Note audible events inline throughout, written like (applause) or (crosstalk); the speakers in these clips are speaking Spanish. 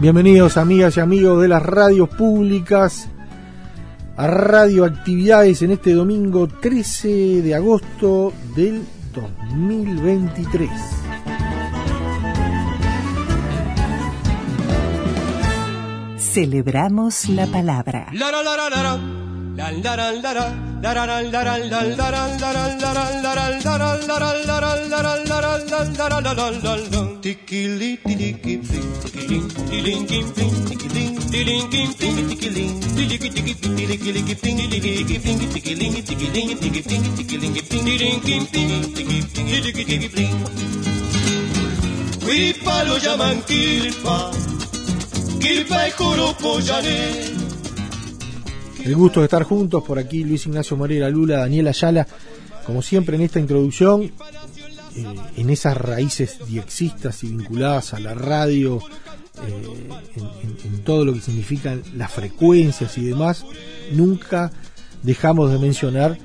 Bienvenidos amigas y amigos de las radios públicas a radioactividades en este domingo 13 de agosto del 2023. Celebramos la palabra. Quiripa lo llaman Quiripa, Quiripa es. El gusto de estar juntos por aquí, Luis Ignacio Moreira Lula, Daniel Ayala, como siempre en esta introducción, eh, en esas raíces diexistas y vinculadas a la radio, eh, en, todo lo que significan las frecuencias y demás, nunca dejamos de mencionar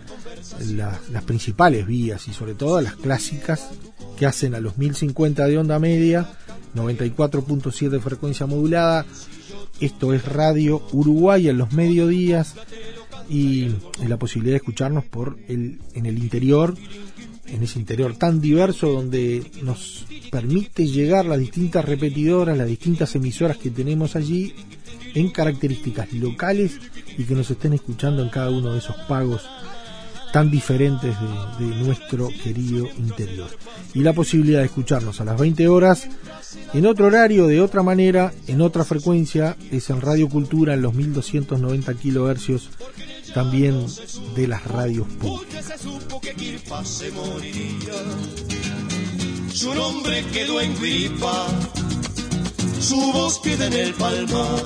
la- las principales vías y sobre todo las clásicas que hacen a los 1050 de onda media, 94.7 de frecuencia modulada, esto es Radio Uruguay en los mediodías y la posibilidad de escucharnos por el, en el interior, en ese interior tan diverso donde nos permite llegar las distintas repetidoras, las distintas emisoras que tenemos allí en características locales y que nos estén escuchando en cada uno de esos pagos tan diferentes de, nuestro querido interior. Y la posibilidad de escucharnos a las 20 horas en otro horario, de otra manera, en otra frecuencia, es en Radio Cultura en los 1290 kilohercios, también de las radios públicas. Su nombre quedó en Quiripa, su voz queda en el palmar.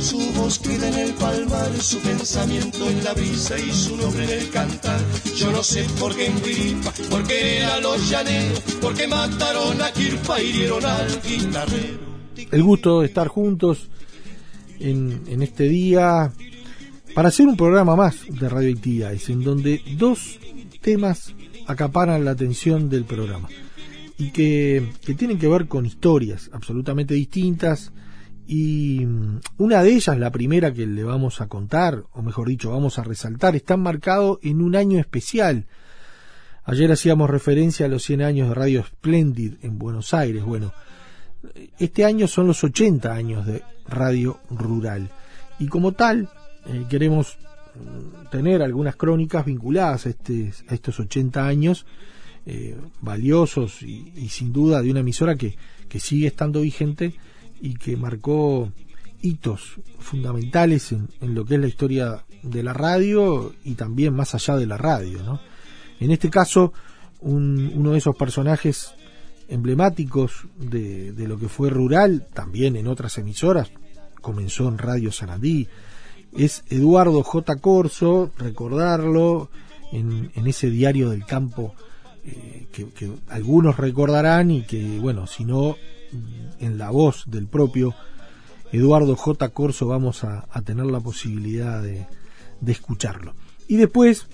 Su voz queda en el palmar, su pensamiento en la brisa y su nombre en el cantar. Yo no sé por qué en Quiripa, porque a los llaneros, porque mataron a Quirpa y hirieron al guitarrero. El gusto de estar juntos en, en este día para hacer un programa más de radioactividades, en donde dos temas acaparan la atención del programa y que, que tienen que ver con historias absolutamente distintas y mm, una de ellas, la primera que le vamos a contar, o mejor dicho, vamos a resaltar, está marcado en un año especial. Ayer hacíamos referencia a los 100 años de Radio Splendid en Buenos Aires. Bueno, este año son los 80 años de Radio Rural. Y como tal, eh, queremos mm, tener algunas crónicas vinculadas a, este, a estos 80 años eh, valiosos y, sin duda de una emisora que, que sigue estando vigente y que marcó hitos fundamentales en, en lo que es la historia de la radio y también más allá de la radio. ¿no? En este caso, un- uno de esos personajes emblemáticos de, de lo que fue rural, también en otras emisoras, comenzó en Radio Sarandí, es Eduardo J. Corso, recordarlo, en, ese diario del campo eh, que, algunos recordarán y que, bueno, si no, en la voz del propio Eduardo J. Corso vamos a, tener la posibilidad de, de escucharlo. Y después,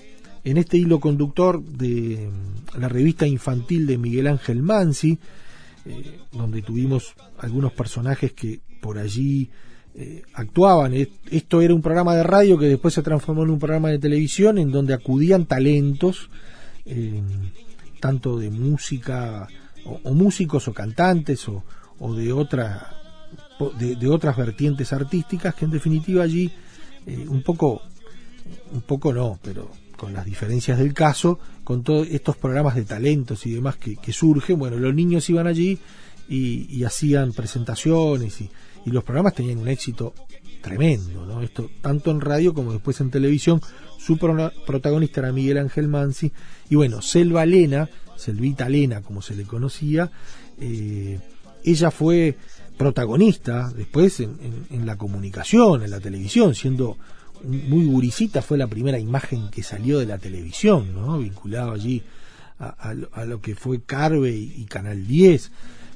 en este hilo conductor de la revista infantil de Miguel Ángel Mansi, eh, donde tuvimos algunos personajes que por allí eh, actuaban. Et- Esto era un programa de radio que después se transformó en un programa de televisión en donde acudían talentos, eh, tanto de música, o, músicos o cantantes, o, de, otra, de, otras vertientes artísticas, que en definitiva allí eh, un poco, un poco no, pero con las diferencias del caso, con todos estos programas de talentos y demás que, surgen, bueno, los niños iban allí y, hacían presentaciones y, los programas tenían un éxito tremendo, ¿no? Esto tanto en radio como después en televisión. Su protagonista era Miguel Ángel Mansi y bueno, Selva Lena, Selvita Lena como se le conocía, eh, ella fue protagonista después en, la comunicación, en la televisión, siendo muy guricita, fue la primera imagen que salió de la televisión, ¿no? vinculado allí a, lo que fue Carve y, Canal 10.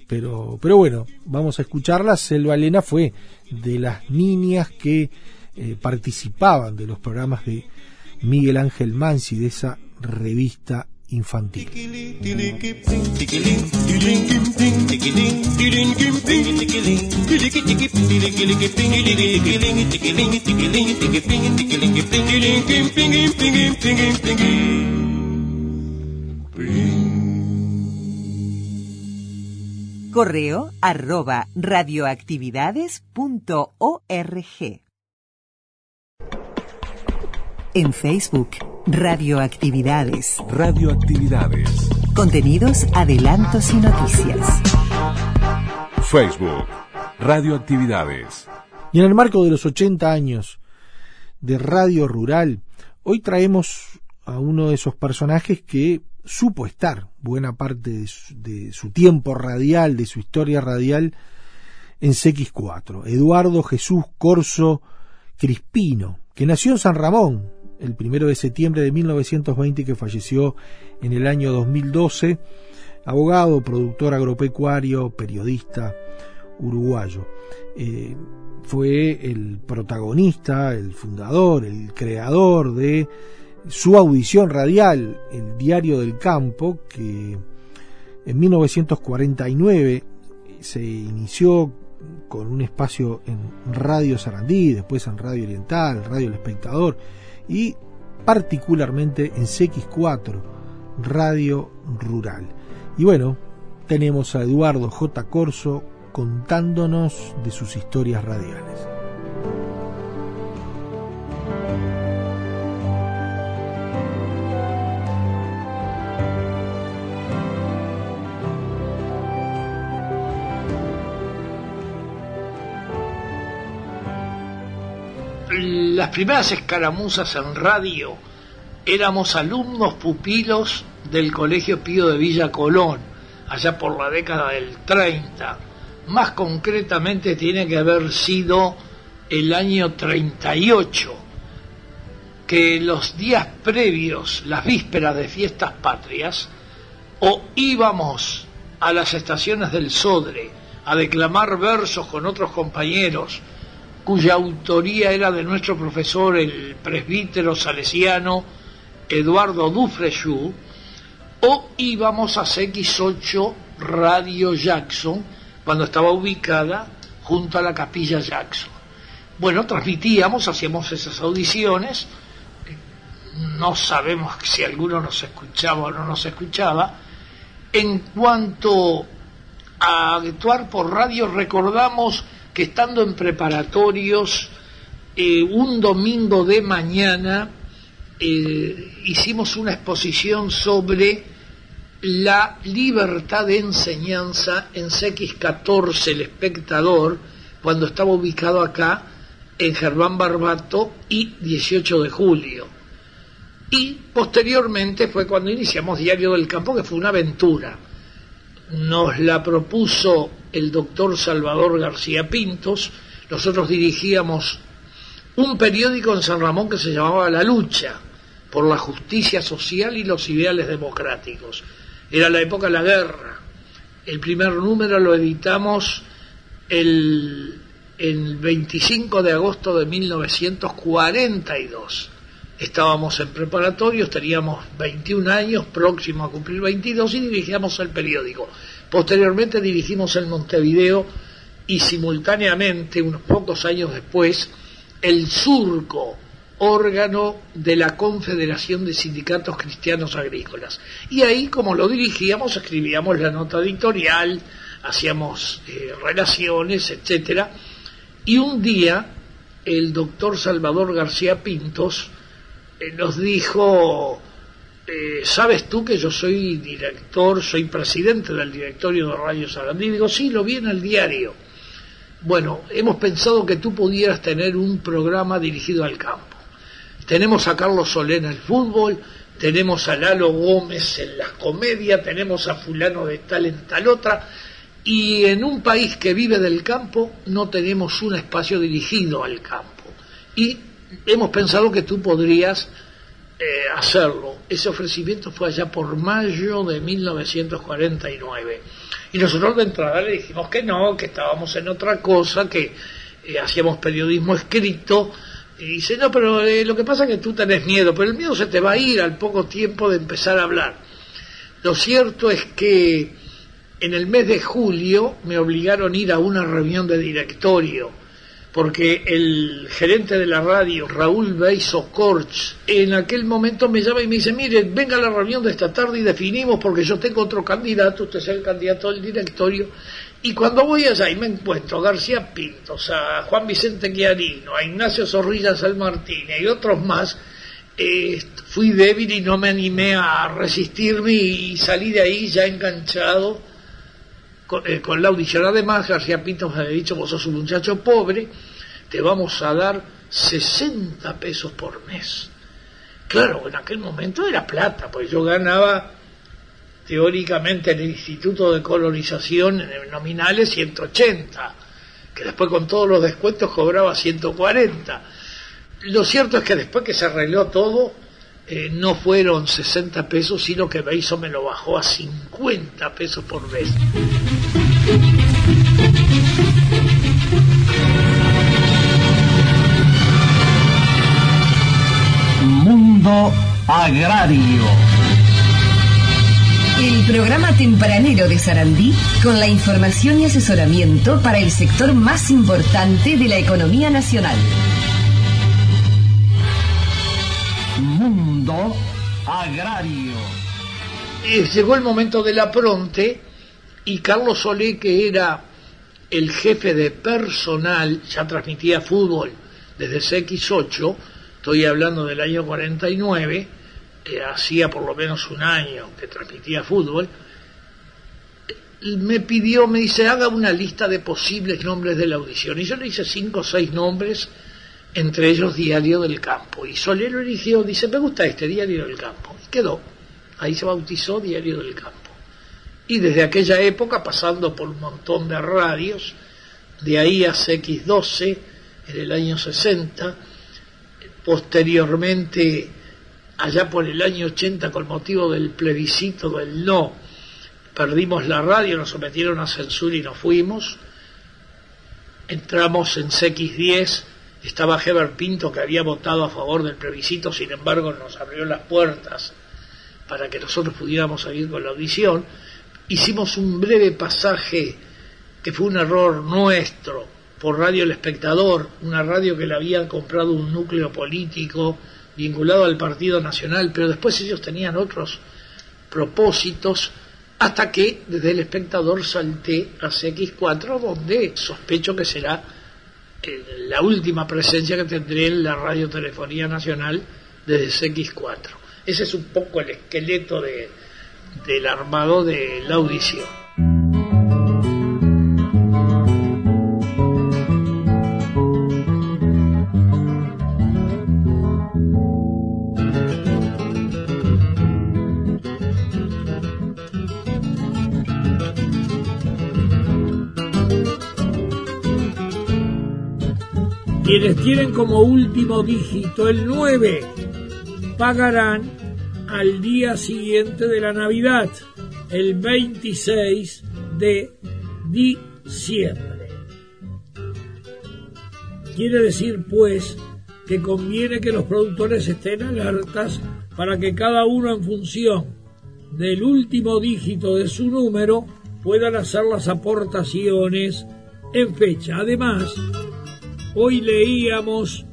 Pero, pero bueno, vamos a escucharla. Selva Elena fue de las niñas que eh, participaban de los programas de Miguel Ángel Mansi, de esa revista infantil. Correo arroba radioactividades.org. En Facebook, Radioactividades. Radioactividades. Contenidos, adelantos y noticias. Facebook, Radioactividades. Y en el marco de los 80 años de Radio Rural, hoy traemos a uno de esos personajes que supo estar buena parte de su, tiempo radial, de su historia radial, en CX4. Eduardo Jesús Corso Crispino, que nació en San Ramón el primero de septiembre de 1920 que falleció en el año 2012, abogado, productor agropecuario, periodista uruguayo. Eh, fue el protagonista, el fundador, el creador de su audición radial, el Diario del Campo, que en 1949 se inició con un espacio en Radio Sarandí, después en Radio Oriental, Radio El Espectador y particularmente en CX4, Radio Rural. Y bueno, tenemos a Eduardo J. Corso contándonos de sus historias radiales. Las primeras escaramuzas en radio éramos alumnos pupilos del Colegio Pío de Villa Colón, allá por la década del 30. Más concretamente tiene que haber sido el año 38, que los días previos, las vísperas de fiestas patrias, o íbamos a las estaciones del Sodre a declamar versos con otros compañeros, cuya autoría era de nuestro profesor, el presbítero salesiano Eduardo Dufrescu, o íbamos a CX8 Radio Jackson, cuando estaba ubicada junto a la capilla Jackson. Bueno, transmitíamos, hacíamos esas audiciones, no sabemos si alguno nos escuchaba o no nos escuchaba. En cuanto a actuar por radio, recordamos que estando en preparatorios, eh, un domingo de mañana eh, hicimos una exposición sobre la libertad de enseñanza en CX14, el espectador, cuando estaba ubicado acá en Germán Barbato y 18 de julio. Y posteriormente fue cuando iniciamos Diario del Campo, que fue una aventura. Nos la propuso el doctor Salvador García Pintos, nosotros dirigíamos un periódico en San Ramón que se llamaba La Lucha por la justicia social y los ideales democráticos. Era la época de la guerra. El primer número lo editamos el, el 25 de agosto de 1942. Estábamos en preparatorios, teníamos 21 años, próximo a cumplir 22 y dirigíamos el periódico. Posteriormente dirigimos el Montevideo y simultáneamente, unos pocos años después, el Surco, órgano de la Confederación de Sindicatos Cristianos Agrícolas. Y ahí, como lo dirigíamos, escribíamos la nota editorial, hacíamos eh, relaciones, etcétera. Y un día, el doctor Salvador García Pintos nos dijo eh, ¿sabes tú que yo soy director, soy presidente del directorio de Radio Sarandí? Digo, sí, lo vi en el diario. Bueno, hemos pensado que tú pudieras tener un programa dirigido al campo. Tenemos a Carlos Solé en el fútbol, tenemos a Lalo Gómez en las comedias, tenemos a fulano de tal en tal otra, y en un país que vive del campo no tenemos un espacio dirigido al campo. Y hemos pensado que tú podrías eh, hacerlo. Ese ofrecimiento fue allá por mayo de 1949. Y nosotros de entrada le dijimos que no, que estábamos en otra cosa, que eh, hacíamos periodismo escrito. Y dice, no, pero eh, lo que pasa es que tú tenés miedo, pero el miedo se te va a ir al poco tiempo de empezar a hablar. Lo cierto es que en el mes de julio me obligaron a ir a una reunión de directorio porque el gerente de la radio, Raúl Beiso Corch, en aquel momento me llama y me dice, mire, venga a la reunión de esta tarde y definimos porque yo tengo otro candidato, usted es el candidato del directorio, y cuando voy allá y me encuentro a García Pintos, a Juan Vicente Chiarino, a Ignacio Zorrilla San Martín y otros más, eh, fui débil y no me animé a resistirme y salí de ahí ya enganchado eh, con, la audición. Además, García Pinto me había dicho, vos sos un muchacho pobre, te vamos a dar 60 pesos por mes. Claro, en aquel momento era plata, pues yo ganaba teóricamente en el Instituto de Colonización en nominales 180, que después con todos los descuentos cobraba 140. Lo cierto es que después que se arregló todo, eh, no fueron 60 pesos, sino que Beiso me lo bajó a 50 pesos por mes. Mundo Agrario. El programa tempranero de Sarandí con la información y asesoramiento para el sector más importante de la economía nacional. Mundo Agrario. Eh, llegó el momento de la pronte y Carlos Solé, que era el jefe de personal, ya transmitía fútbol desde CX8, estoy hablando del año 49, que hacía por lo menos un año que transmitía fútbol, me pidió, me dice, haga una lista de posibles nombres de la audición. Y yo le hice cinco o seis nombres entre ellos Diario del Campo. Y Soler lo eligió, dice, me gusta este Diario del Campo. Y quedó. Ahí se bautizó Diario del Campo. Y desde aquella época, pasando por un montón de radios, de ahí a CX12 en el año 60, posteriormente, allá por el año 80, con motivo del plebiscito del no, perdimos la radio, nos sometieron a censura y nos fuimos. Entramos en CX10 estaba Heber Pinto que había votado a favor del plebiscito, sin embargo nos abrió las puertas para que nosotros pudiéramos seguir con la audición. Hicimos un breve pasaje que fue un error nuestro por Radio El Espectador, una radio que le habían comprado un núcleo político vinculado al Partido Nacional, pero después ellos tenían otros propósitos, hasta que desde El Espectador salté a CX4, donde sospecho que será la última presencia que tendré en la radiotelefonía nacional desde CX4. Ese es un poco el esqueleto de, del armado de la audición. Quienes tienen como último dígito el 9 pagarán al día siguiente de la Navidad, el 26 de diciembre. Quiere decir, pues, que conviene que los productores estén alertas para que cada uno en función del último dígito de su número puedan hacer las aportaciones en fecha. Además, Hoy leíamos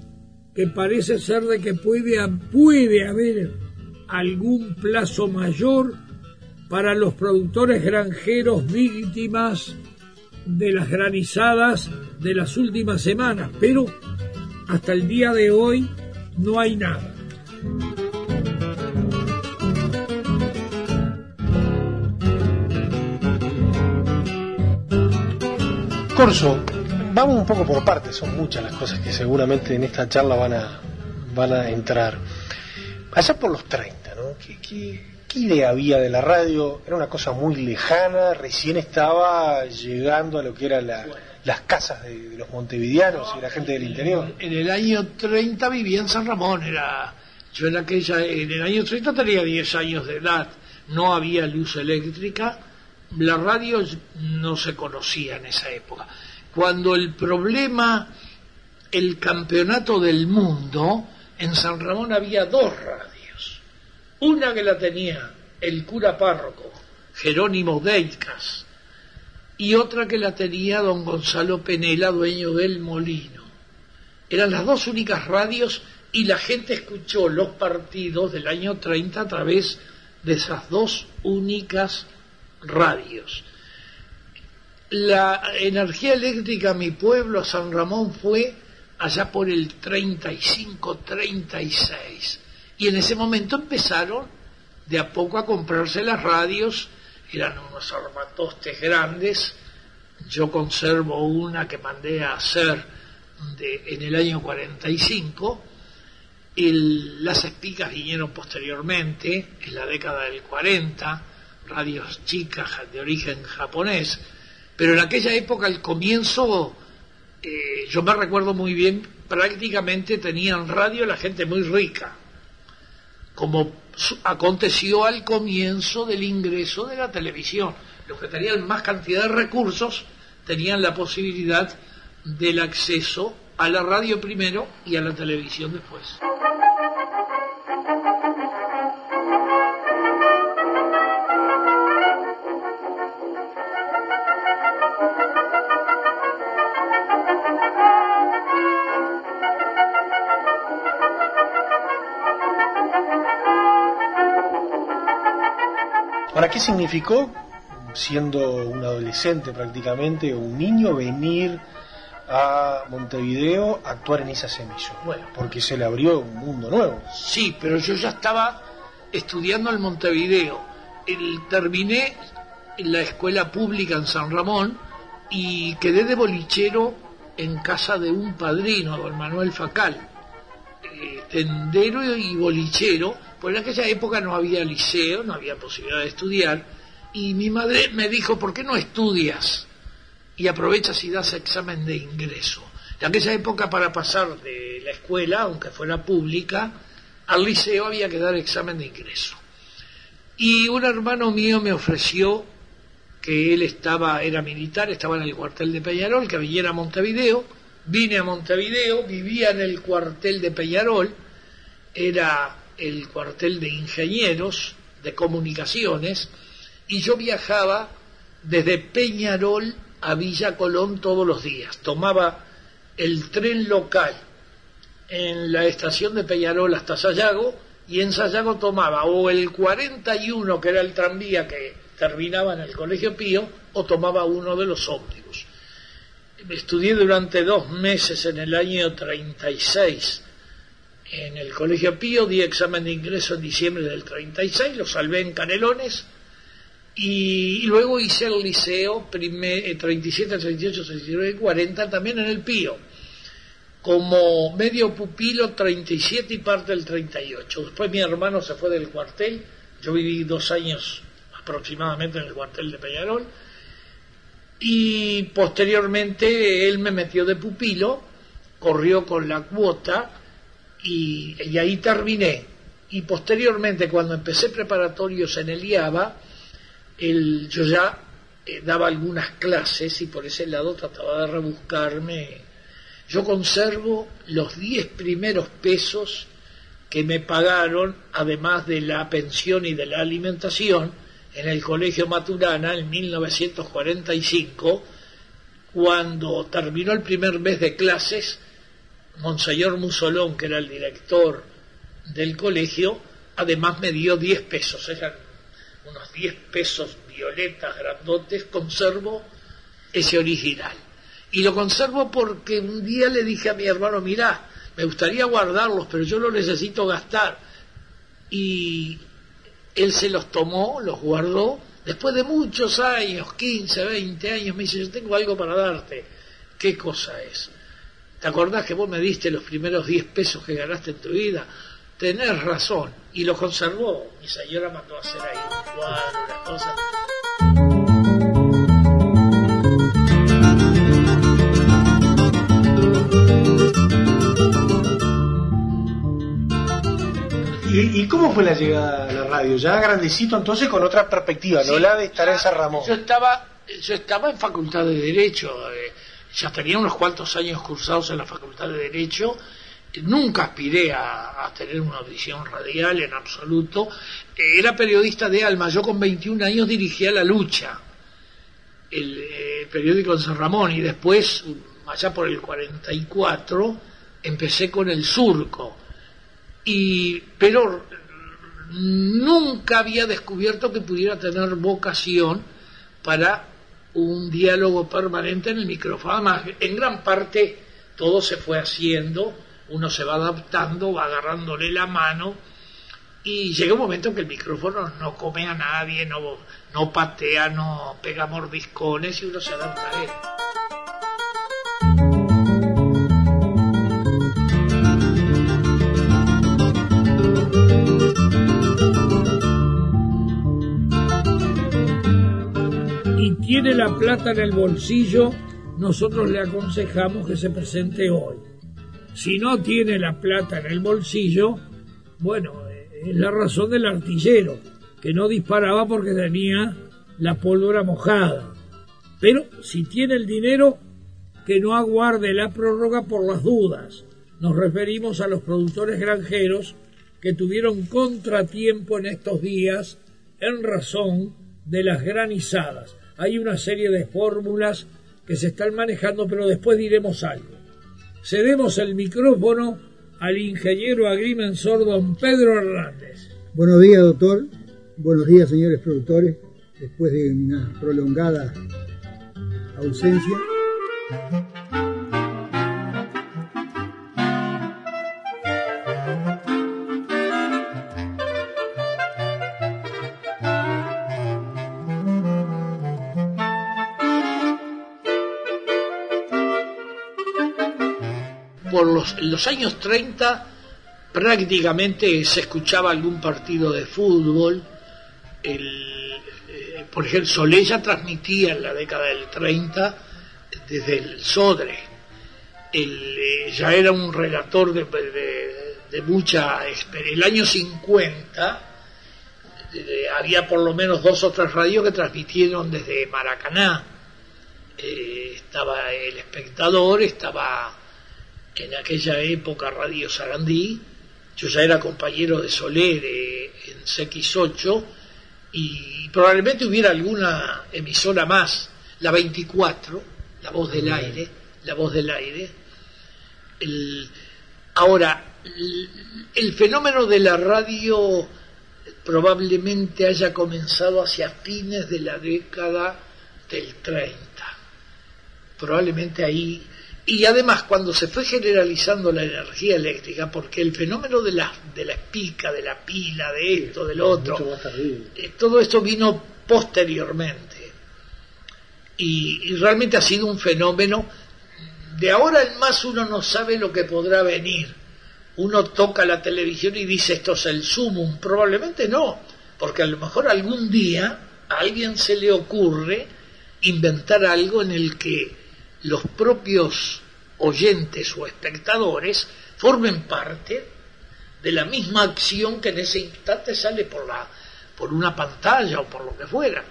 que parece ser de que puede, puede haber algún plazo mayor para los productores granjeros víctimas de las granizadas de las últimas semanas, pero hasta el día de hoy no hay nada. Corso, vamos un poco por partes, son muchas las cosas que seguramente en esta charla van a, van a entrar. Allá por los 30, ¿no? ¿Qué, qué, idea había de la radio? Era una cosa muy lejana, recién estaba llegando a lo que eran la- las casas de, los montevideanos y la gente del interior. En el año 30 vivía en San Ramón, era yo en aquella en el año 30 tenía 10 años de edad, no había luz eléctrica, la radio no se conocía en esa época. Cuando el problema el campeonato del mundo, en San Ramón había dos radios. Una que la tenía el cura párroco, Jerónimo Deitcas, y otra que la tenía don Gonzalo Penela, dueño del molino. Eran las dos únicas radios y la gente escuchó los partidos del año 30 a través de esas dos únicas radios. La energía eléctrica a mi pueblo, San Ramón, fue allá por el 35-36. Y en ese momento empezaron de a poco a comprarse las radios, eran unos armatostes grandes. Yo conservo una que mandé a hacer de- en el año 45. El- las espicas vinieron posteriormente, en la década del 40, radios chicas de origen japonés, pero en aquella época, al comienzo, eh, yo me recuerdo muy bien, prácticamente tenían radio la gente muy rica, como aconteció al comienzo del ingreso de la televisión. Los que tenían más cantidad de recursos tenían la posibilidad del acceso a la radio primero y a la televisión después. ¿Qué significó, siendo un adolescente prácticamente, un niño, venir a Montevideo a actuar en esas emisoras? Bueno. porque se le abrió un mundo nuevo. Sí, pero yo ya estaba estudiando en Montevideo. El- terminé en la escuela pública en San Ramón y quedé de bolichero en casa de un padrino, don Manuel Facal, eh, tendero y bolichero, pues en aquella época no había liceo, no había posibilidad de estudiar, y mi madre me dijo, ¿por qué no estudias? y aprovechas y das examen de ingreso. En aquella época para pasar de la escuela, aunque fuera pública, al liceo había que dar examen de ingreso. Y un hermano mío me ofreció que él estaba, era militar, estaba en el cuartel de Peñarol, que viniera a Montevideo. Vine a Montevideo, vivía en el cuartel de Peñarol, era el cuartel de ingenieros, de comunicaciones, y yo viajaba desde Peñarol a Villa Colón todos los días. Tomaba el tren local en la estación de Peñarol hasta Sayago y en Sayago tomaba o el 41 que era el tranvía que terminaba en el Colegio Pío o tomaba uno de los ómnibus. Estudié durante dos meses en el año 36 en el Colegio Pío, di examen de ingreso en diciembre del 36, lo salvé en Canelones y, luego hice el liceo primer, eh, 37, 38, 39 y 40 también en el Pío. Como medio pupilo 37 y parte del 38. Después mi hermano se fue del cuartel, yo viví dos años aproximadamente en el cuartel de Peñarol. Y posteriormente él me metió de pupilo, corrió con la cuota y, ahí terminé. Y posteriormente cuando empecé preparatorios en el IABA, el, yo ya eh, daba algunas clases y por ese lado trataba de rebuscarme. Yo conservo los 10 primeros pesos que me pagaron, además de la pensión y de la alimentación, en el Colegio Maturana en 1945, cuando terminó el primer mes de clases, Monseñor Musolón, que era el director del colegio, además me dio 10 pesos, eran unos 10 pesos violetas grandotes, conservo ese original. Y lo conservo porque un día le dije a mi hermano, mirá, me gustaría guardarlos, pero yo los necesito gastar. Y él se los tomó, los guardó Después de muchos años, 15, 20 años, me dice, yo tengo algo para darte. ¿Qué cosa es? ¿Te acordás que vos me diste los primeros 10 pesos que ganaste en tu vida? Tenés razón. Y lo conservó. Mi señora mandó a hacer ahí un cuadro, una cosa. ¿Y, y cómo fue la llegada a la radio? Ya grandecito, entonces con otra perspectiva, no la de estar en San Ramón. Yo estaba, yo estaba en facultad de Derecho, eh, ya tenía unos cuantos años cursados en la facultad de Derecho, nunca aspiré a, tener una audición radial en absoluto. Eh, era periodista de Alma, yo con 21 años dirigía La Lucha, el, eh, periódico en San Ramón, y después, allá por el 44, empecé con El Surco. Y, pero nunca había descubierto que pudiera tener vocación para un diálogo permanente en el micrófono. Además, en gran parte todo se fue haciendo, uno se va adaptando, va agarrándole la mano y llega un momento en que el micrófono no come a nadie, no, no patea, no pega mordiscones y uno se adapta a él. Y tiene la plata en el bolsillo, nosotros le aconsejamos que se presente hoy. Si no tiene la plata en el bolsillo, bueno, eh, es la razón del artillero, que no disparaba porque tenía la pólvora mojada. Pero si tiene el dinero, que no aguarde la prórroga por las dudas. Nos referimos a los productores granjeros que tuvieron contratiempo en estos días en razón de las granizadas. Hay una serie de fórmulas que se están manejando, pero después diremos algo. Cedemos el micrófono al ingeniero agrimensor don Pedro Hernández. Buenos días, doctor. Buenos días, señores productores. Después de una prolongada ausencia. En los años 30 prácticamente se escuchaba algún partido de fútbol. El, eh, por ejemplo, Soleya transmitía en la década del 30 desde el Sodre. El, eh, ya era un relator de, de- de mucha experiencia. El año 50 eh, había por lo menos dos o tres radios que transmitieron desde Maracaná. Estaba El Espectador, estaba en aquella época Radio Sarandí. Yo ya era compañero de Soler eh, en CX8 y probablemente hubiera alguna emisora más, la 24, la voz del aire, la voz del aire. El- ahora, el, el fenómeno de la radio probablemente haya comenzado hacia fines de la década del 30 probablemente ahí. Y además, cuando se fue generalizando la energía eléctrica, porque el fenómeno de la, de la espica, de la pila, de esto, del otro, eh, todo esto vino posteriormente. Y, y realmente ha sido un fenómeno. De ahora en más uno no sabe lo que podrá venir. Uno toca la televisión y dice esto es el sumum. Probablemente no, porque a lo mejor algún día a alguien se le ocurre inventar algo en el que los propios oyentes o espectadores formen parte de la misma acción que en ese instante sale por la por una pantalla o por lo que fuera.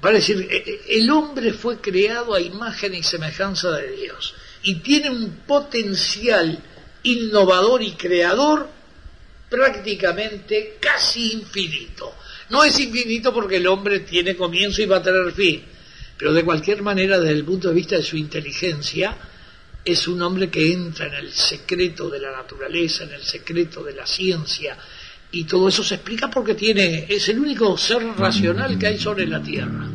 Vale decir, eh, eh, el hombre fue creado a imagen y semejanza de Dios y tiene un potencial innovador y creador prácticamente casi infinito. No es infinito porque el hombre tiene comienzo y va a tener fin, pero de cualquier manera, desde el punto de vista de su inteligencia, es un hombre que entra en el secreto de la naturaleza, en el secreto de la ciencia, y todo eso se explica porque tiene, es el único ser racional que hay sobre la Tierra.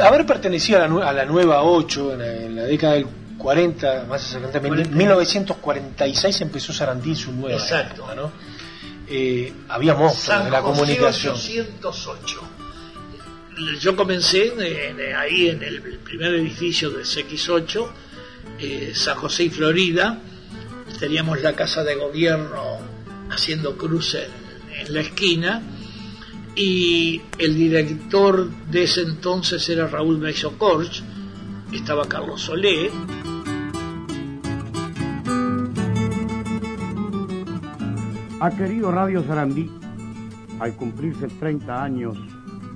Haber pertenecido a la, a la nueva 8 en la, en la década del 40, más exactamente, en 1946 empezó Sarandí su nueva Exacto. época, ¿no? Eh, había monstruos de la José comunicación. 808. Yo comencé en- en- ahí en el primer edificio del CX8, eh, San José y Florida. Teníamos la casa de gobierno haciendo cruz en, en la esquina. Y el director de ese entonces era Raúl Meiso Corch. Estaba Carlos Solé. Ha querido Radio Sarandí, al cumplirse 30 años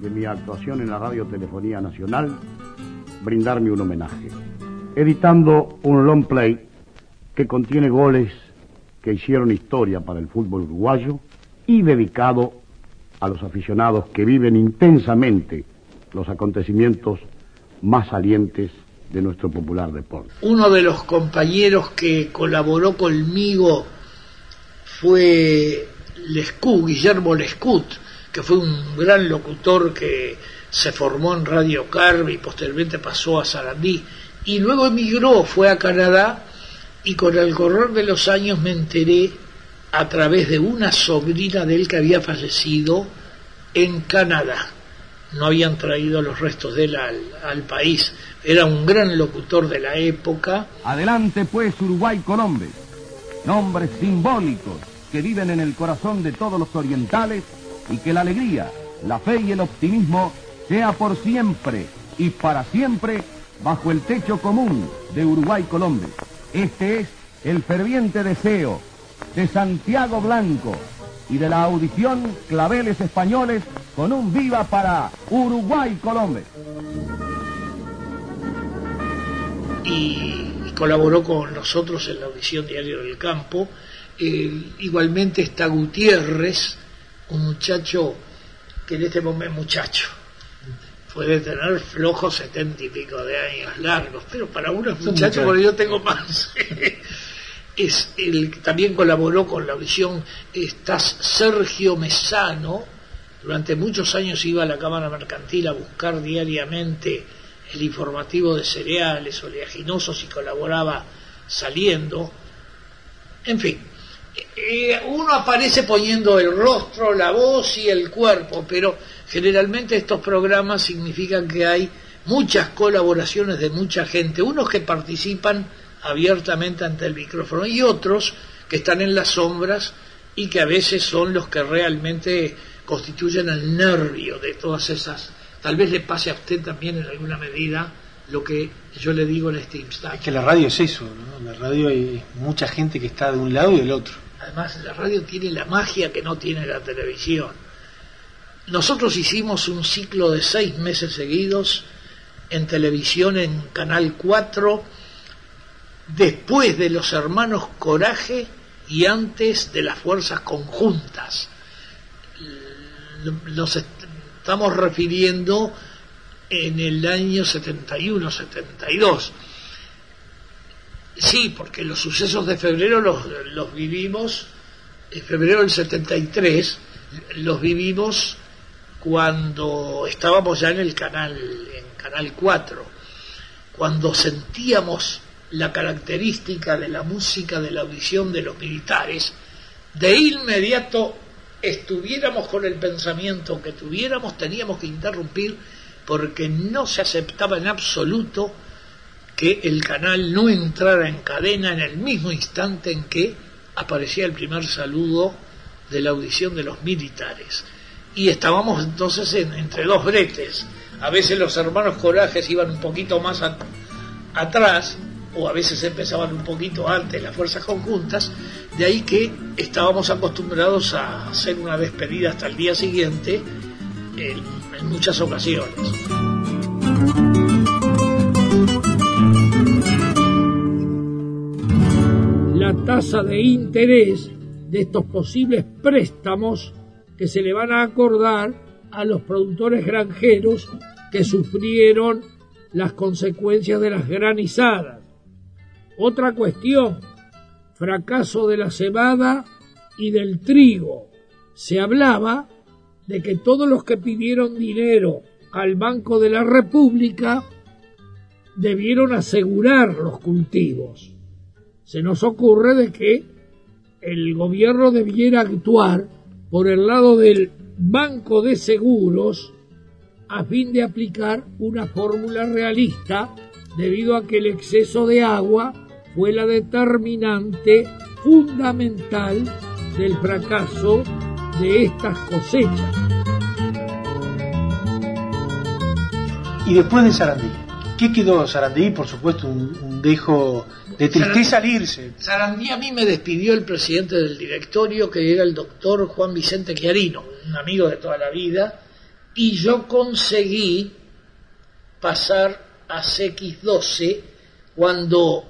de mi actuación en la Radiotelefonía Nacional, brindarme un homenaje, editando un long play que contiene goles que hicieron historia para el fútbol uruguayo y dedicado a los aficionados que viven intensamente los acontecimientos más salientes de nuestro popular deporte. Uno de los compañeros que colaboró conmigo fue Lescu, Guillermo Lescut, que fue un gran locutor que se formó en Radio Carve y posteriormente pasó a Sarandí y luego emigró, fue a Canadá y con el correr de los años me enteré a través de una sobrina de él que había fallecido en Canadá. No habían traído los restos de él al, al país. Era un gran locutor de la época. Adelante pues Uruguay-Colombia, nombres simbólicos que viven en el corazón de todos los orientales y que la alegría, la fe y el optimismo sea por siempre y para siempre bajo el techo común de Uruguay-Colombia. Este es el ferviente deseo de Santiago Blanco y de la audición Claveles Españoles con un viva para Uruguay-Colombia. y, y colaboró con nosotros en la audición Diario del Campo. Eh, igualmente está Gutiérrez, un muchacho que en este momento muchacho puede tener flojos setenta y pico de años largos, pero para uno es un muchacho muchacho. porque yo tengo más. (laughs) es el que también colaboró con la audición estás Sergio Mesano durante muchos años iba a la Cámara Mercantil a buscar diariamente el informativo de cereales oleaginosos y colaboraba saliendo en fin uno aparece poniendo el rostro, la voz y el cuerpo, pero generalmente estos programas significan que hay muchas colaboraciones de mucha gente, unos que participan abiertamente ante el micrófono y otros que están en las sombras y que a veces son los que realmente constituyen el nervio de todas esas. Tal vez le pase a usted también en alguna medida lo que yo le digo en este instante. Es que la radio es eso, ¿no? La radio hay mucha gente que está de un lado y del otro. Además, la radio tiene la magia que no tiene la televisión. Nosotros hicimos un ciclo de seis meses seguidos en televisión en Canal 4, después de los hermanos Coraje y antes de las fuerzas conjuntas. Nos est- estamos refiriendo en el año 71-72. Sí, porque los sucesos de febrero los, los vivimos, en febrero del 73, los vivimos cuando estábamos ya en el canal, en Canal 4, cuando sentíamos la característica de la música de la audición de los militares, de inmediato estuviéramos con el pensamiento que tuviéramos, teníamos que interrumpir porque no se aceptaba en absoluto que el canal no entrara en cadena en el mismo instante en que aparecía el primer saludo de la audición de los militares. Y estábamos entonces en- entre dos bretes. A veces los hermanos Corajes iban un poquito más atrás, o a veces empezaban un poquito antes las fuerzas conjuntas, de ahí que estábamos acostumbrados a hacer una despedida hasta el día siguiente en, en muchas ocasiones. Tasa de interés de estos posibles préstamos que se le van a acordar a los productores granjeros que sufrieron las consecuencias de las granizadas. Otra cuestión, fracaso de la cebada y del trigo. Se hablaba de que todos los que pidieron dinero al Banco de la República debieron asegurar los cultivos. Se nos ocurre de que el gobierno debiera actuar por el lado del banco de seguros a fin de aplicar una fórmula realista debido a que el exceso de agua fue la determinante fundamental del fracaso de estas cosechas. Y después de Sarandí, ¿qué quedó Sarandí? Por supuesto, un, dejo de tristeza al irse. Sarandí a mí me despidió el presidente del directorio, que era el doctor Juan Vicente Chiarino, un amigo de toda la vida, y yo conseguí pasar a CX12 cuando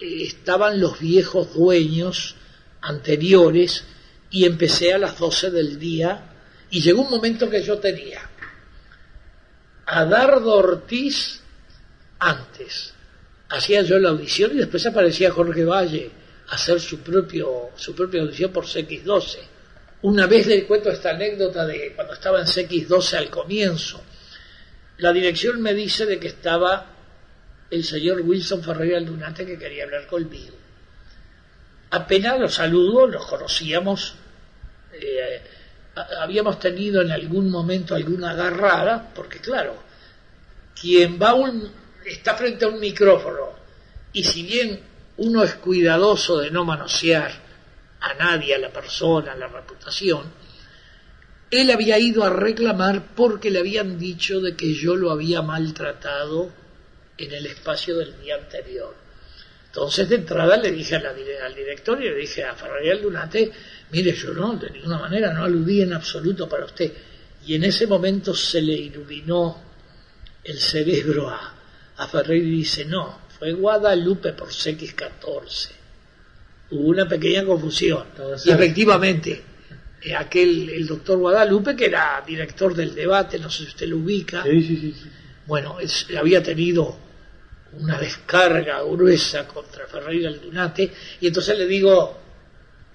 eh, estaban los viejos dueños anteriores y empecé a las 12 del día y llegó un momento que yo tenía a Dardo Ortiz antes. Hacía yo la audición y después aparecía Jorge Valle a hacer su, propio, su propia audición por CX12. Una vez le cuento esta anécdota de cuando estaba en CX12 al comienzo. La dirección me dice de que estaba el señor Wilson Ferreira Lunate que quería hablar conmigo. Apenas lo saludo, nos conocíamos, eh, habíamos tenido en algún momento alguna agarrada, porque claro, quien va un, está frente a un micrófono y si bien uno es cuidadoso de no manosear a nadie, a la persona, a la reputación, él había ido a reclamar porque le habían dicho de que yo lo había maltratado en el espacio del día anterior. Entonces de entrada le dije al director y le dije a Ferrer Lunate, mire, yo no, de ninguna manera no aludí en absoluto para usted. Y en ese momento se le iluminó el cerebro a, a Ferrer y dice, no, fue Guadalupe por CX14. Hubo una pequeña confusión. Y efectivamente, eh, aquel, el doctor Guadalupe, que era director del debate, no sé si usted lo ubica, bueno, había tenido una descarga gruesa contra Ferreira Aldunate, y entonces le digo,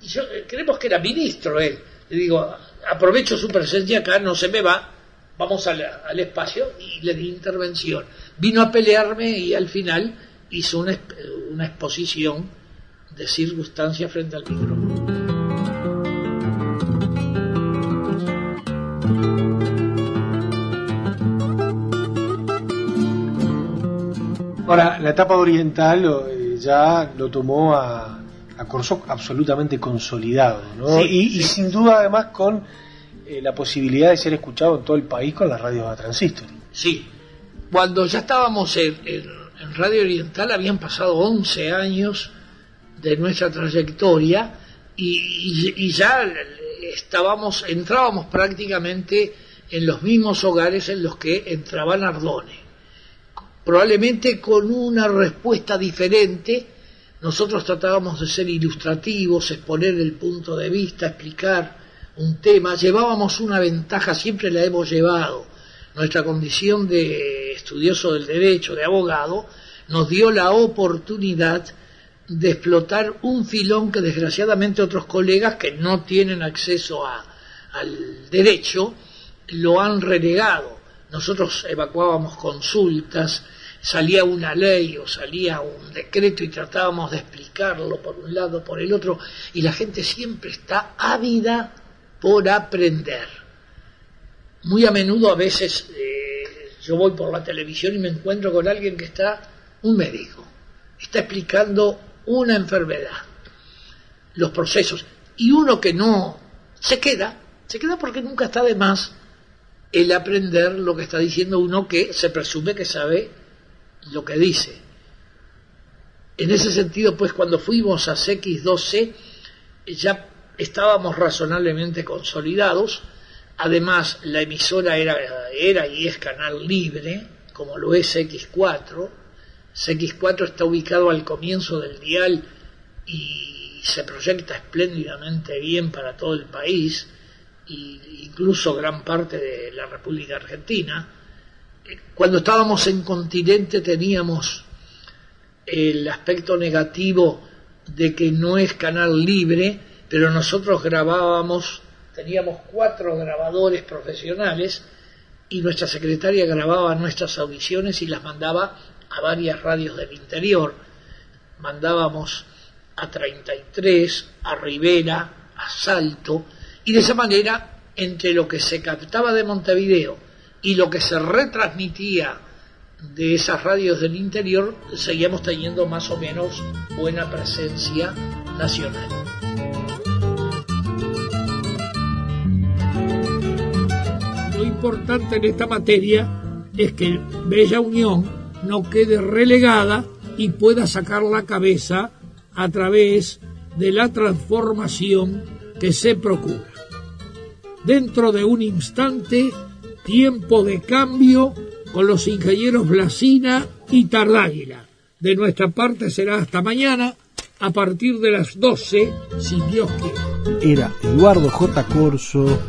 y yo, eh, creemos que era ministro él, le digo, aprovecho su presencia acá, no se me va, vamos al, al espacio, y le di intervención. Vino a pelearme y al final hizo una, una exposición de circunstancias frente al micrófono. Ahora, la etapa oriental eh, ya lo tomó a, a Corso absolutamente consolidado, ¿no? y, sin duda además con eh, la posibilidad de ser escuchado en todo el país con las radios a transistor. Sí, cuando ya estábamos en, Radio Oriental habían pasado 11 años de nuestra trayectoria y, ya estábamos, entrábamos prácticamente en los mismos hogares en los que entraban Ardone probablemente con una respuesta diferente. Nosotros tratábamos de ser ilustrativos, exponer el punto de vista, explicar un tema. Llevábamos una ventaja, siempre la hemos llevado. Nuestra condición de estudioso del derecho, de abogado, nos dio la oportunidad de explotar un filón que desgraciadamente otros colegas que no tienen acceso a, al derecho lo han relegado. Nosotros evacuábamos consultas, salía una ley o salía un decreto y tratábamos de explicarlo por un lado, por el otro, y la gente siempre está ávida por aprender. Muy a menudo a veces eh, yo voy por la televisión y me encuentro con alguien que está, un médico, está explicando una enfermedad, los procesos, y uno que no se queda, se queda porque nunca está de más el aprender lo que está diciendo uno que se presume que sabe lo que dice. En ese sentido, pues cuando fuimos a CX12 ya estábamos razonablemente consolidados. Además, la emisora era, era y es canal libre, como lo es CX4. CX4 está ubicado al comienzo del dial y se proyecta espléndidamente bien para todo el país, e incluso gran parte de la República Argentina cuando estábamos en continente teníamos el aspecto negativo de que no es canal libre, pero nosotros grabábamos, teníamos cuatro grabadores profesionales y nuestra secretaria grababa nuestras audiciones y las mandaba a varias radios del interior. Mandábamos a 33, a Rivera, a Salto, y de esa manera, entre lo que se captaba de Montevideo y lo que se retransmitía de esas radios del interior, seguíamos teniendo más o menos buena presencia nacional. Importante en esta materia es que Bella Unión no quede relegada y pueda sacar la cabeza a través de la transformación que se procura. Dentro de un instante, tiempo de cambio con los ingenieros Blasina y Tardáguila. De nuestra parte será hasta mañana a partir de las 12, si Dios quiere. Era Eduardo J. Corso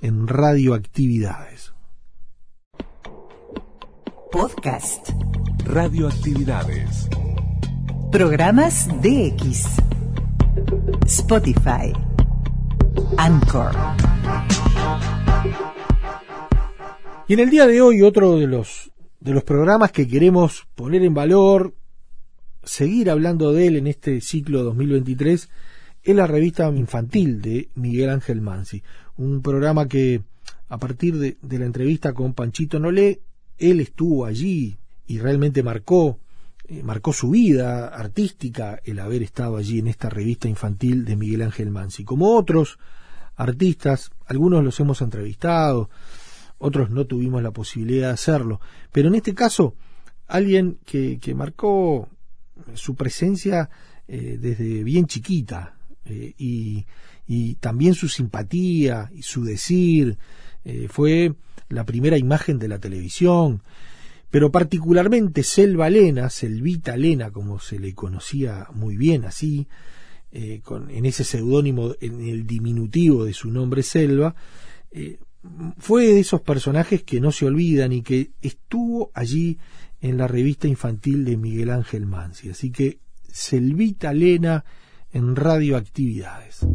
en Radioactividades. Podcast. Radioactividades. Programas DX. Spotify. Anchor. Y en el día de hoy otro de los de los programas que queremos poner en valor, seguir hablando de él en este ciclo 2023 es la revista infantil de Miguel Ángel Mansi, un programa que a partir de, de la entrevista con Panchito Nolé, él estuvo allí y realmente marcó eh, marcó su vida artística el haber estado allí en esta revista infantil de Miguel Ángel Mansi. Como otros artistas, algunos los hemos entrevistado, otros no tuvimos la posibilidad de hacerlo, pero en este caso, alguien que, que marcó su presencia eh, desde bien chiquita eh, y, y, también su simpatía y su decir fue la primera imagen de la televisión, pero particularmente Selva Lena, Selvita Lena, como se le conocía muy bien así, eh, con, en ese seudónimo, en el diminutivo de su nombre Selva, eh, fue de esos personajes que no se olvidan y que estuvo allí en la revista infantil de Miguel Ángel Mansi. Así que Selvita Lena en radioactividades.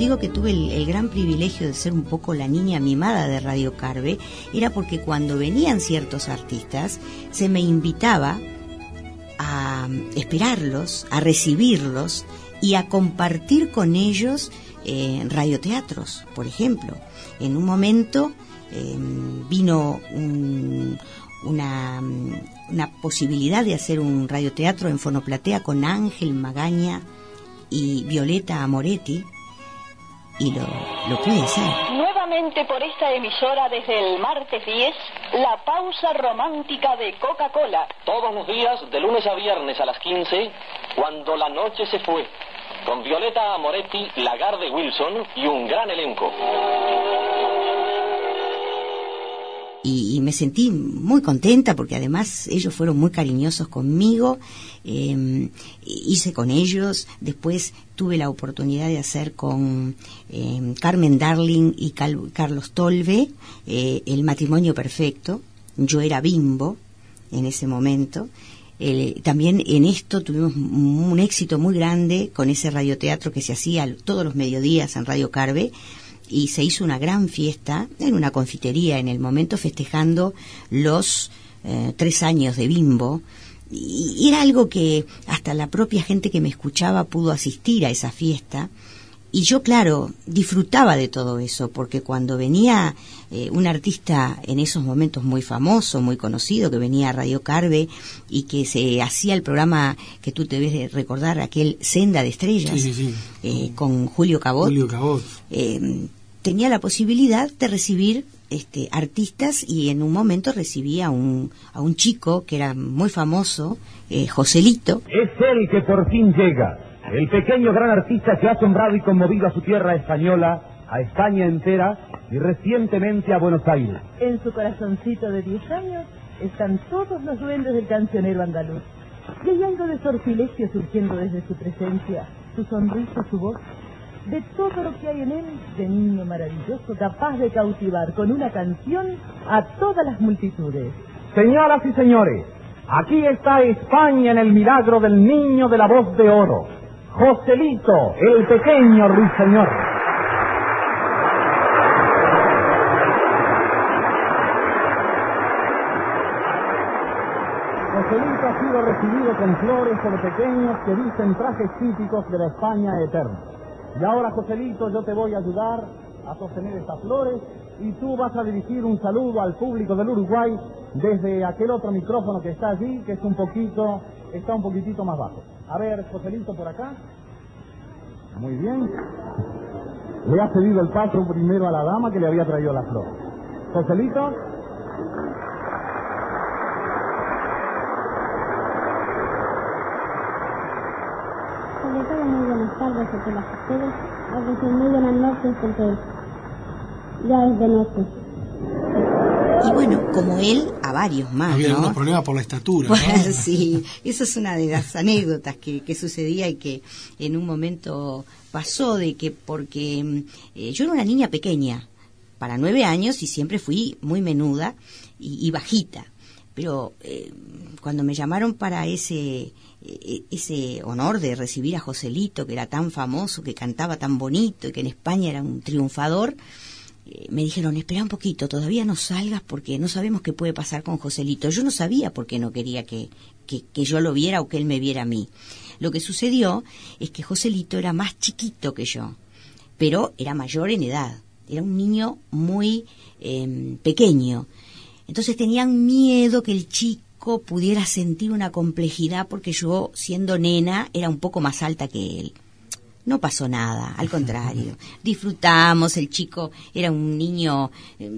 Digo que tuve el, gran privilegio de ser un poco la niña mimada de Radio Carve, era porque cuando venían ciertos artistas, se me invitaba a esperarlos, a recibirlos y a compartir con ellos eh, radioteatros, por ejemplo. En un momento em, vino una, una posibilidad de hacer un radioteatro en Fonoplatea con Ángel Magaña y Violeta Amoretti, y lo, lo hacer. Nuevamente por esta emisora desde el martes 10, la pausa romántica de Coca-Cola. Todos los días, de lunes a viernes a las 15, cuando la noche se fue, con Violeta Moretti, Lagarde Wilson y un gran elenco y, me sentí muy contenta porque además ellos fueron muy cariñosos conmigo, em, hice con ellos, después tuve la oportunidad de hacer con em, Carmen Darling y Carlos Tolve eh, el matrimonio perfecto, yo era bimbo en ese momento, también en esto tuvimos un éxito muy grande con ese radioteatro que se hacía todos los mediodías en Radio Carve, y se hizo una gran fiesta en una confitería en el momento festejando los eh, tres años de Bimbo y, era algo que hasta la propia gente que me escuchaba pudo asistir a esa fiesta. Y yo claro disfrutaba de todo eso porque cuando venía eh, un artista en esos momentos muy famoso muy conocido que venía a Radio Carve y que se hacía el programa que tú debes de recordar aquel Senda de Estrellas eh, con Julio Cabot, Julio Cabot. tenía la posibilidad de recibir este, artistas y en un momento recibía a un, a un chico que era muy famoso, eh, Joselito. Es él que por fin llega, el pequeño gran artista que ha asombrado y conmovido a su tierra española, a España entera y recientemente a Buenos Aires. En su corazoncito de 10 años están todos los duendes del cancionero andaluz. Y hay algo de sortilegio surgiendo desde su presencia, su sonrisa, su voz de todo lo que hay en él de niño maravilloso, capaz de cautivar con una canción a todas las multitudes. Señoras y señores, aquí está España en el milagro del niño de la voz de oro. Joselito, el pequeño ruiseñor. Joselito ha sido recibido con flores por pequeños que dicen trajes típicos de la España eterna. Y ahora, Joselito, yo te voy a ayudar a sostener estas flores y tú vas a dirigir un saludo al público del Uruguay desde aquel otro micrófono que está allí, que es un poquito, está un poquitito más bajo. A ver, Joselito por acá. Muy bien. Le ha cedido el paso primero a la dama que le había traído la flor. Joselito. Sobre todo muy buenas tardes a todas ustedes, a veces muy buenas noches porque ya es de noche. Y bueno, como él, a varios más, Había ¿no? algunos problemas por la estatura. ¿no? Bueno, (laughs) sí, eso es una de las anécdotas que, que sucedía y que en un momento pasó de que porque mm, eh, yo era una niña pequeña, para nueve años y siempre fui muy menuda y, y bajita, pero eh, cuando me llamaron para ese ese honor de recibir a Joselito, que era tan famoso, que cantaba tan bonito y que en España era un triunfador, eh, me dijeron, espera un poquito, todavía no salgas porque no sabemos qué puede pasar con Joselito. Yo no sabía por qué no quería que, que, que yo lo viera o que él me viera a mí. Lo que sucedió es que Joselito era más chiquito que yo, pero era mayor en edad. Era un niño muy eh, pequeño. Entonces tenían miedo que el chico pudiera sentir una complejidad porque yo, siendo nena, era un poco más alta que él. No pasó nada, al (laughs) contrario. Disfrutamos, el chico era un niño eh,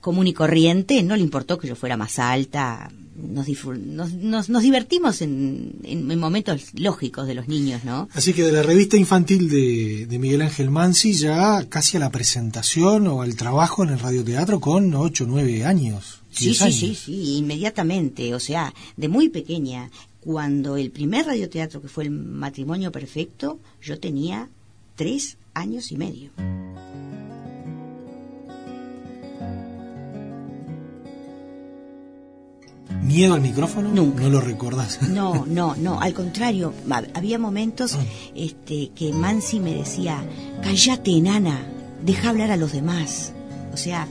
común y corriente, no le importó que yo fuera más alta. Nos, nos, nos, nos divertimos en, en- en momentos lógicos de los niños, ¿no? Así que de la revista infantil de, de Miguel Ángel Mansi ya casi a la presentación o al trabajo en el radioteatro con 8 o 9 años. Sí, 10 sí, sí, sí, inmediatamente. O sea, de muy pequeña, cuando el primer radioteatro que fue el matrimonio perfecto, yo tenía tres años y medio. ¿Miedo al micrófono? Nunca. No lo recordás. (laughs) No, no, no, al contrario, hab- había momentos Ah. este, que Mansi me decía, cállate, enana, deja hablar a los demás. O sea,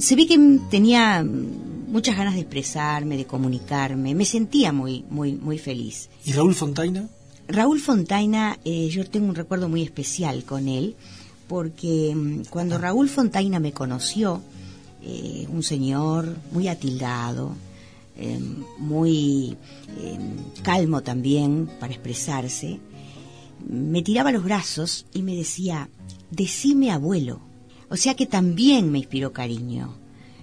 se ve que tenía muchas ganas de expresarme, de comunicarme, me sentía muy, muy, muy feliz. ¿Y Raúl Fontaina? Raúl Fontaina, eh, yo tengo un recuerdo muy especial con él, porque cuando Raúl Fontaina me conoció, eh, un señor muy atildado, eh, muy eh, calmo también para expresarse, me tiraba los brazos y me decía, decime abuelo. O sea que también me inspiró cariño.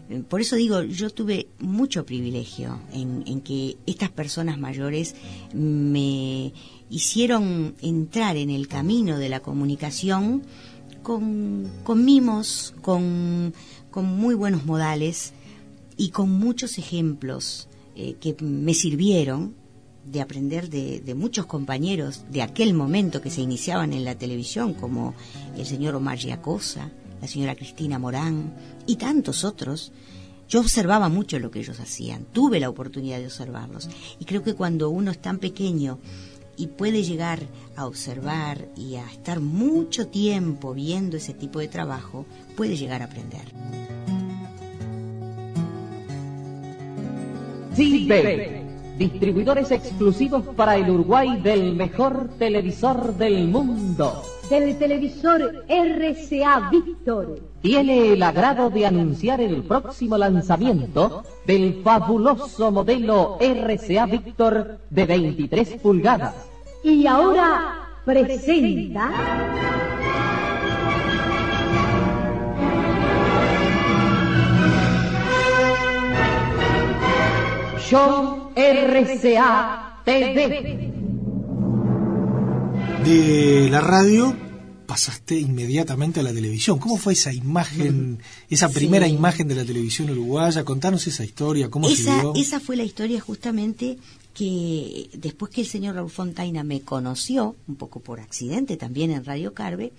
Eh, Por eso digo, yo tuve mucho privilegio en, que estas personas mayores me hicieron entrar en el camino de la comunicación con, mimos, con, con muy buenos modales y con muchos ejemplos eh, que me sirvieron de aprender de, de muchos compañeros de aquel momento que se iniciaban en la televisión, como el señor Omar Giacosa, la señora Cristina Morán y tantos otros. Yo observaba mucho lo que ellos hacían, tuve la oportunidad de observarlos. Y creo que cuando uno es tan pequeño y puede llegar a observar y a estar mucho tiempo viendo ese tipo de trabajo, puede llegar a aprender. Distribuidores exclusivos para el Uruguay del mejor televisor del mundo. Del televisor RCA Víctor. Tiene el agrado de anunciar el próximo lanzamiento del fabuloso modelo RCA Víctor de 23 pulgadas. Y ahora presenta. Show RCA TV. De la radio pasaste inmediatamente a la televisión. ¿Cómo fue esa imagen, (laughs) esa primera Sí. imagen de la televisión uruguaya? Contanos esa historia, cómo se esa, dio. esa fue la historia justamente que después que el señor Raúl Fontaina me conoció, un poco por accidente también en Radio Carve,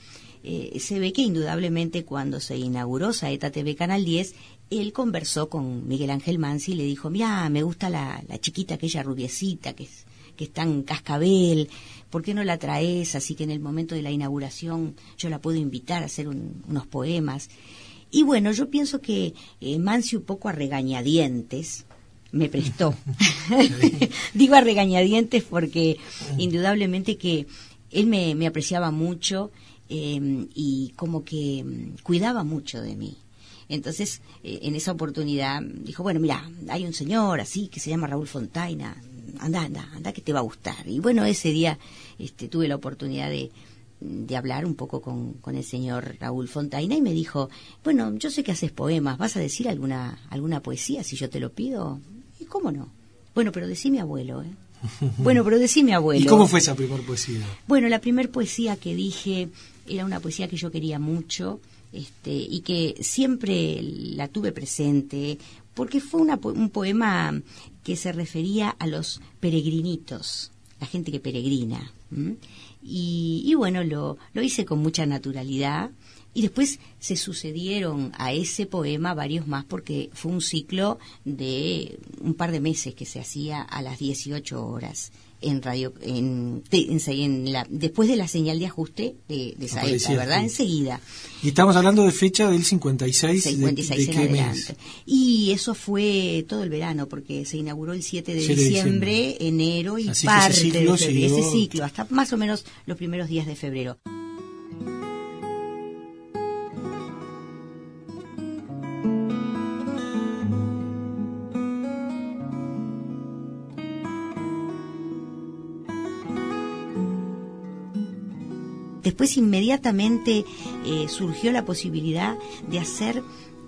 eh, se ve que indudablemente cuando se inauguró Saeta TV Canal 10, él conversó con Miguel Ángel Mansi y le dijo, mira, me gusta la, la chiquita, aquella rubiecita que es, que está en Cascabel, ¿por qué no la traes? Así que en el momento de la inauguración yo la puedo invitar a hacer un- unos poemas. Y bueno, yo pienso que eh, Mansi un poco a regañadientes me prestó. (laughs) (laughs) Digo a regañadientes porque indudablemente que él me, me apreciaba mucho eh, y como que mm, cuidaba mucho de mí. Entonces, eh, en esa oportunidad dijo, bueno, mira, hay un señor así que se llama Raúl Fontaina, anda, anda, anda que te va a gustar. Y bueno, ese día este, tuve la oportunidad de, de hablar un poco con, con el señor Raúl Fontaina y me dijo, bueno, yo sé que haces poemas, ¿vas a decir alguna, alguna poesía si yo te lo pido? ¿Y cómo no? Bueno, pero decime abuelo, ¿eh? (laughs) Bueno, pero decime abuelo. ¿Y cómo fue esa primera poesía? Bueno, la primer poesía que dije era una poesía que yo quería mucho este, y que siempre la tuve presente porque fue una un poema que se refería a los peregrinitos, la gente que peregrina. Y, y bueno, lo, lo hice con mucha naturalidad. Y después se sucedieron a ese poema varios más porque fue un ciclo de un par de meses que se hacía a las 18 horas en radio en, te- en- en la, después de la señal de ajuste de, de Aparecía, ¿verdad? sí. Enseguida. Y estamos hablando de fecha del 56. de- 56 ¿De, en qué mes? adelante. Y eso fue todo el verano, porque se inauguró el 7 de 7 de diciembre, diciembre. enero y Así parte ese ciclo de febrero, ese ciclo, hasta más o menos los primeros días de febrero. Después inmediatamente eh, surgió la posibilidad de hacer,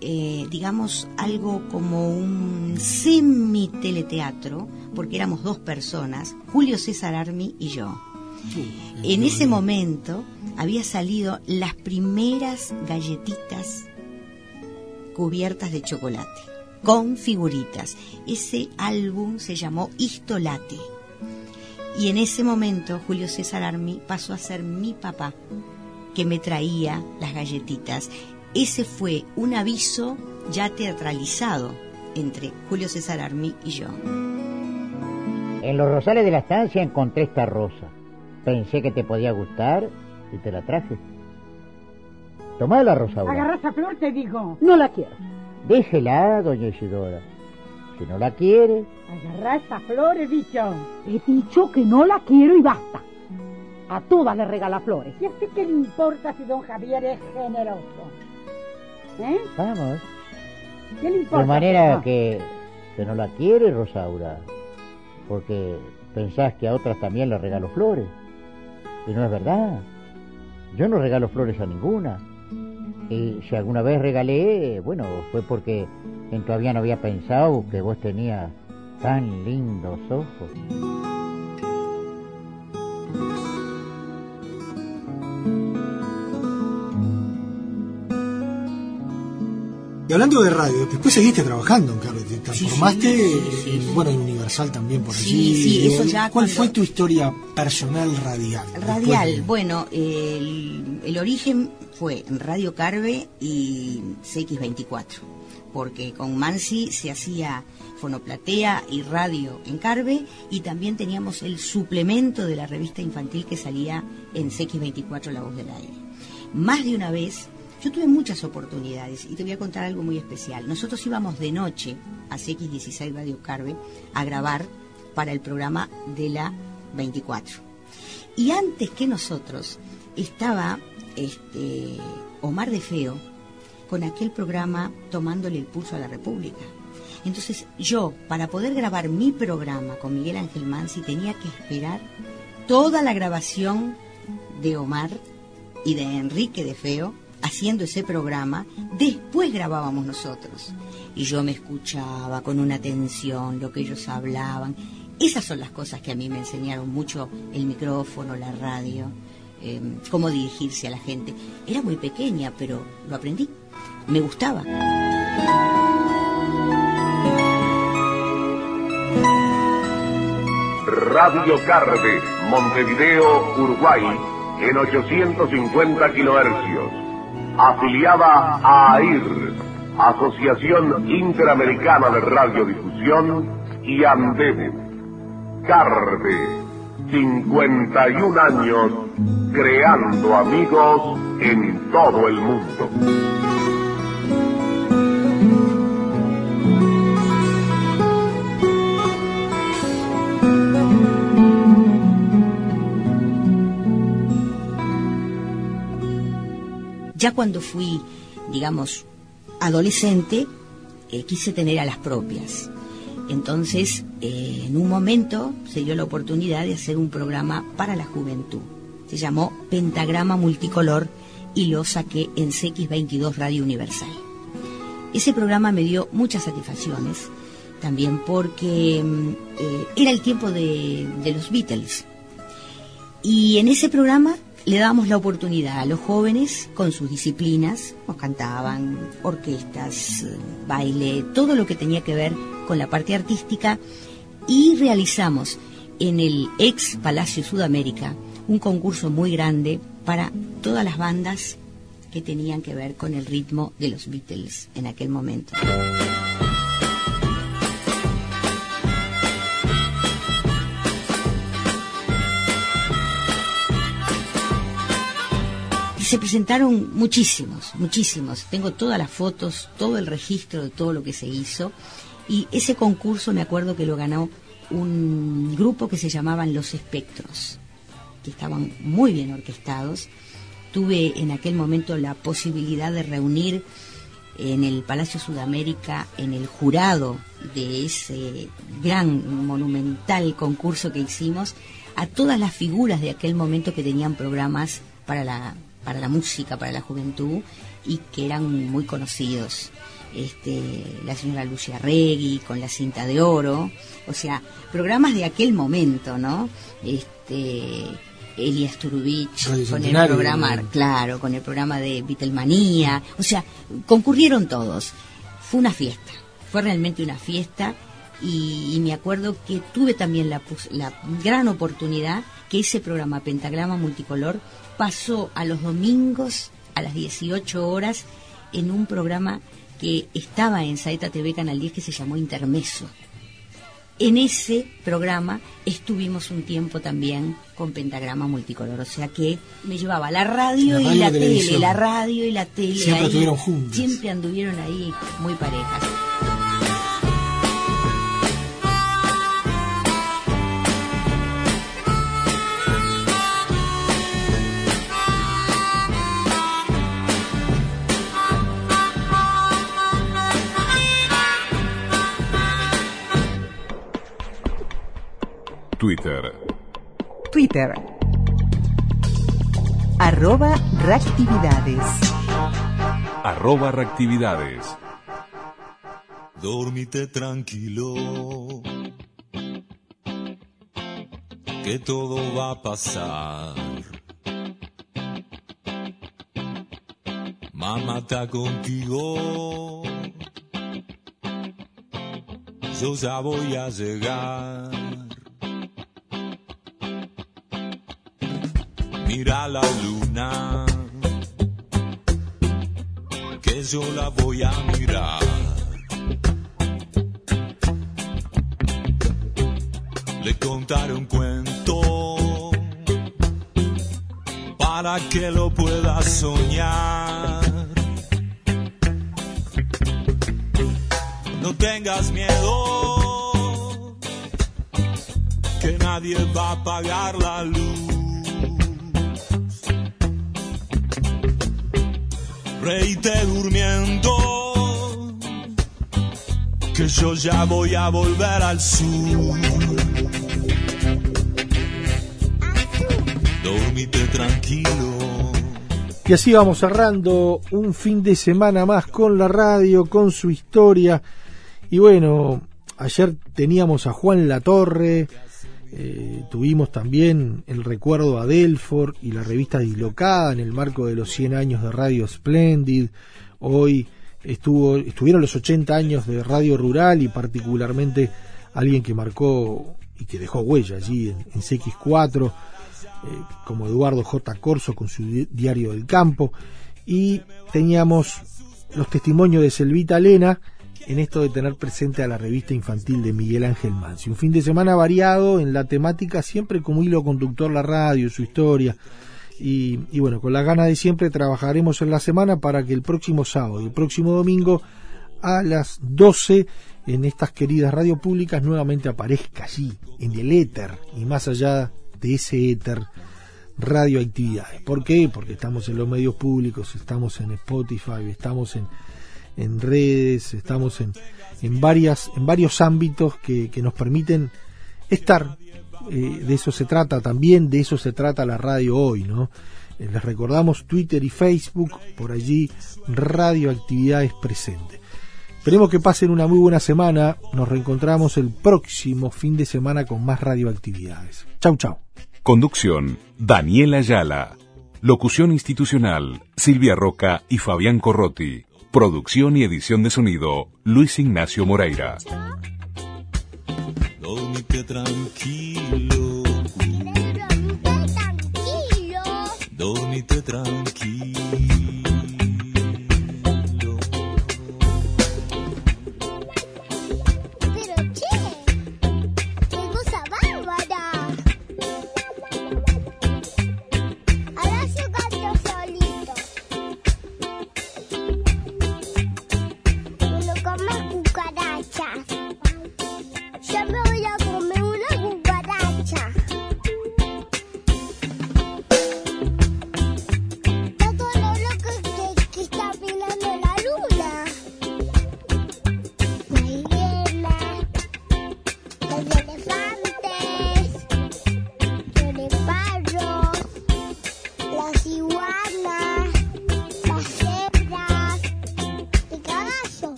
eh, digamos, algo como un semi-teleteatro, porque éramos dos personas, Julio César Armi y yo. En ese momento había salido las primeras galletitas cubiertas de chocolate, con figuritas. Ese álbum se llamó Histolate. Y en ese momento Julio César Armi pasó a ser mi papá, que me traía las galletitas. Ese fue un aviso ya teatralizado entre Julio César Armi y yo. En los rosales de la estancia encontré esta rosa. Pensé que te podía gustar y te la traje. Tomá la rosa. Agarra esa flor, te digo. No la quiero. Déjela, doña Isidora. Si no la quiere, Agarra esa flor, he dicho. He dicho que no la quiero y basta. A todas le regala flores. ¿Y a usted qué le importa si don Javier es generoso? ¿Eh? vamos. ¿Qué le importa? De manera Ah. que, que no la quiere, Rosaura. Porque pensás que a otras también le regalo flores. Y no es verdad. Yo no regalo flores a ninguna. Y si alguna vez regalé, bueno, fue porque en todavía no había pensado que vos tenías tan lindos ojos. Y hablando de radio, después seguiste trabajando, Carlos, te transformaste, en- bueno, en Universal también por allí. Sí, sí, eso ya ¿Cuál cuando- fue tu historia personal radial? Radial, bueno, el, el origen fue en Radio Carve y CX24, porque con Mansi se hacía fonoplatea y radio en Carve y también teníamos el suplemento de la revista infantil que salía en CX24 La Voz del Aire. Más de una vez, yo tuve muchas oportunidades y te voy a contar algo muy especial. Nosotros íbamos de noche a CX16 Radio Carve a grabar para el programa de la 24. Y antes que nosotros estaba este, Omar de Feo con aquel programa tomándole el pulso a la República. Entonces yo, para poder grabar mi programa con Miguel Ángel Mansi, tenía que esperar toda la grabación de Omar y de Enrique de Feo haciendo ese programa, después grabábamos nosotros. Y yo me escuchaba con una atención lo que ellos hablaban. Esas son las cosas que a mí me enseñaron mucho el micrófono, la radio, eh, cómo dirigirse a la gente. Era muy pequeña, pero lo aprendí. Me gustaba. Radio Carve, Montevideo, Uruguay, en 850 kilohercios. Afiliada a AIR, Asociación Interamericana de Radiodifusión, y Andebu. Carve, 51 años creando amigos en todo el mundo. Ya cuando fui, digamos, adolescente, eh, quise tener a las propias. Entonces, eh, en un momento se dio la oportunidad de hacer un programa para la juventud. Se llamó Pentagrama Multicolor y lo saqué en CX22 Radio Universal. Ese programa me dio muchas satisfacciones, también porque mm, eh, era el tiempo de, los Beatles. Y en ese programa le dábamos la oportunidad a los jóvenes con sus disciplinas, nos cantaban orquestas, eh, baile, todo lo que tenía que ver con la parte artística y realizamos en el ex Palacio Sudamérica un concurso muy grande para todas las bandas que tenían que ver con el ritmo de los Beatles en aquel momento. se presentaron muchísimos, muchísimos. Tengo todas las fotos, todo el registro de todo lo que se hizo. Y ese concurso me acuerdo que lo ganó un grupo que se llamaban Los Espectros, que estaban muy bien orquestados. Tuve en aquel momento la posibilidad de reunir en el Palacio Sudamérica, en el jurado de ese gran, monumental concurso que hicimos, a todas las figuras de aquel momento que tenían programas para la para la música, para la juventud y que eran muy conocidos. Este, la señora Lucia Regui con la cinta de oro, o sea, programas de aquel momento, ¿no? Este, Elias Turubich con el programa, claro, con el programa de Beatlemanía, o sea, concurrieron todos. Fue una fiesta, fue realmente una fiesta y, y me acuerdo que tuve también la, la gran oportunidad que ese programa Pentagrama Multicolor pasó a los domingos a las 18 horas en un programa que estaba en Saeta TV Canal 10 que se llamó Intermeso. En ese programa estuvimos un tiempo también con pentagrama multicolor, o sea que me llevaba la radio, y la tele, la radio y la tele. Siempre estuvieron juntos. Siempre anduvieron ahí muy parejas. Twitter. Twitter. Arroba reactividades. Arroba reactividades. Dormite tranquilo. Que todo va a pasar. Mamá está contigo. Yo ya voy a llegar. Mira la luna, que yo la voy a mirar. Le contaré un cuento para que lo pueda soñar. No tengas miedo, que nadie va a apagar la luz. Reíte durmiendo, que yo ya voy a volver al sur. Dormite tranquilo. Y así vamos cerrando un fin de semana más con la radio, con su historia. Y bueno, ayer teníamos a Juan Latorre, eh, tuvimos también el recuerdo a Delfort y la revista Dislocada en el marco de los 100 años de Radio Splendid. Hoy estuvo, estuvieron los 80 años de Radio Rural y particularmente alguien que marcó y que dejó huella allí en, en CX4, eh, como Eduardo J. Corso con su diario del campo. Y teníamos los testimonios de Selvita Lena en esto de tener presente a la revista infantil de Miguel Ángel Mansi. Un fin de semana variado en la temática, siempre como hilo conductor la radio, su historia. Y, y bueno, con la gana de siempre trabajaremos en la semana para que el próximo sábado y el próximo domingo a las 12 en estas queridas radio públicas nuevamente aparezca allí, en el éter y más allá de ese éter radioactividades. ¿Por qué? Porque estamos en los medios públicos, estamos en Spotify, estamos en, en redes, estamos en, en, varias, en varios ámbitos que, que nos permiten estar. Eh, de eso se trata también, de eso se trata la radio hoy, ¿no? Eh, les recordamos Twitter y Facebook, por allí radioactividades presentes. Esperemos que pasen una muy buena semana. Nos reencontramos el próximo fin de semana con más radioactividades. Chau, chau. Conducción, Daniela Ayala. Locución institucional, Silvia Roca y Fabián Corrotti. Producción y edición de sonido, Luis Ignacio Moreira. Dormite tranquilo. Dormite tranquilo.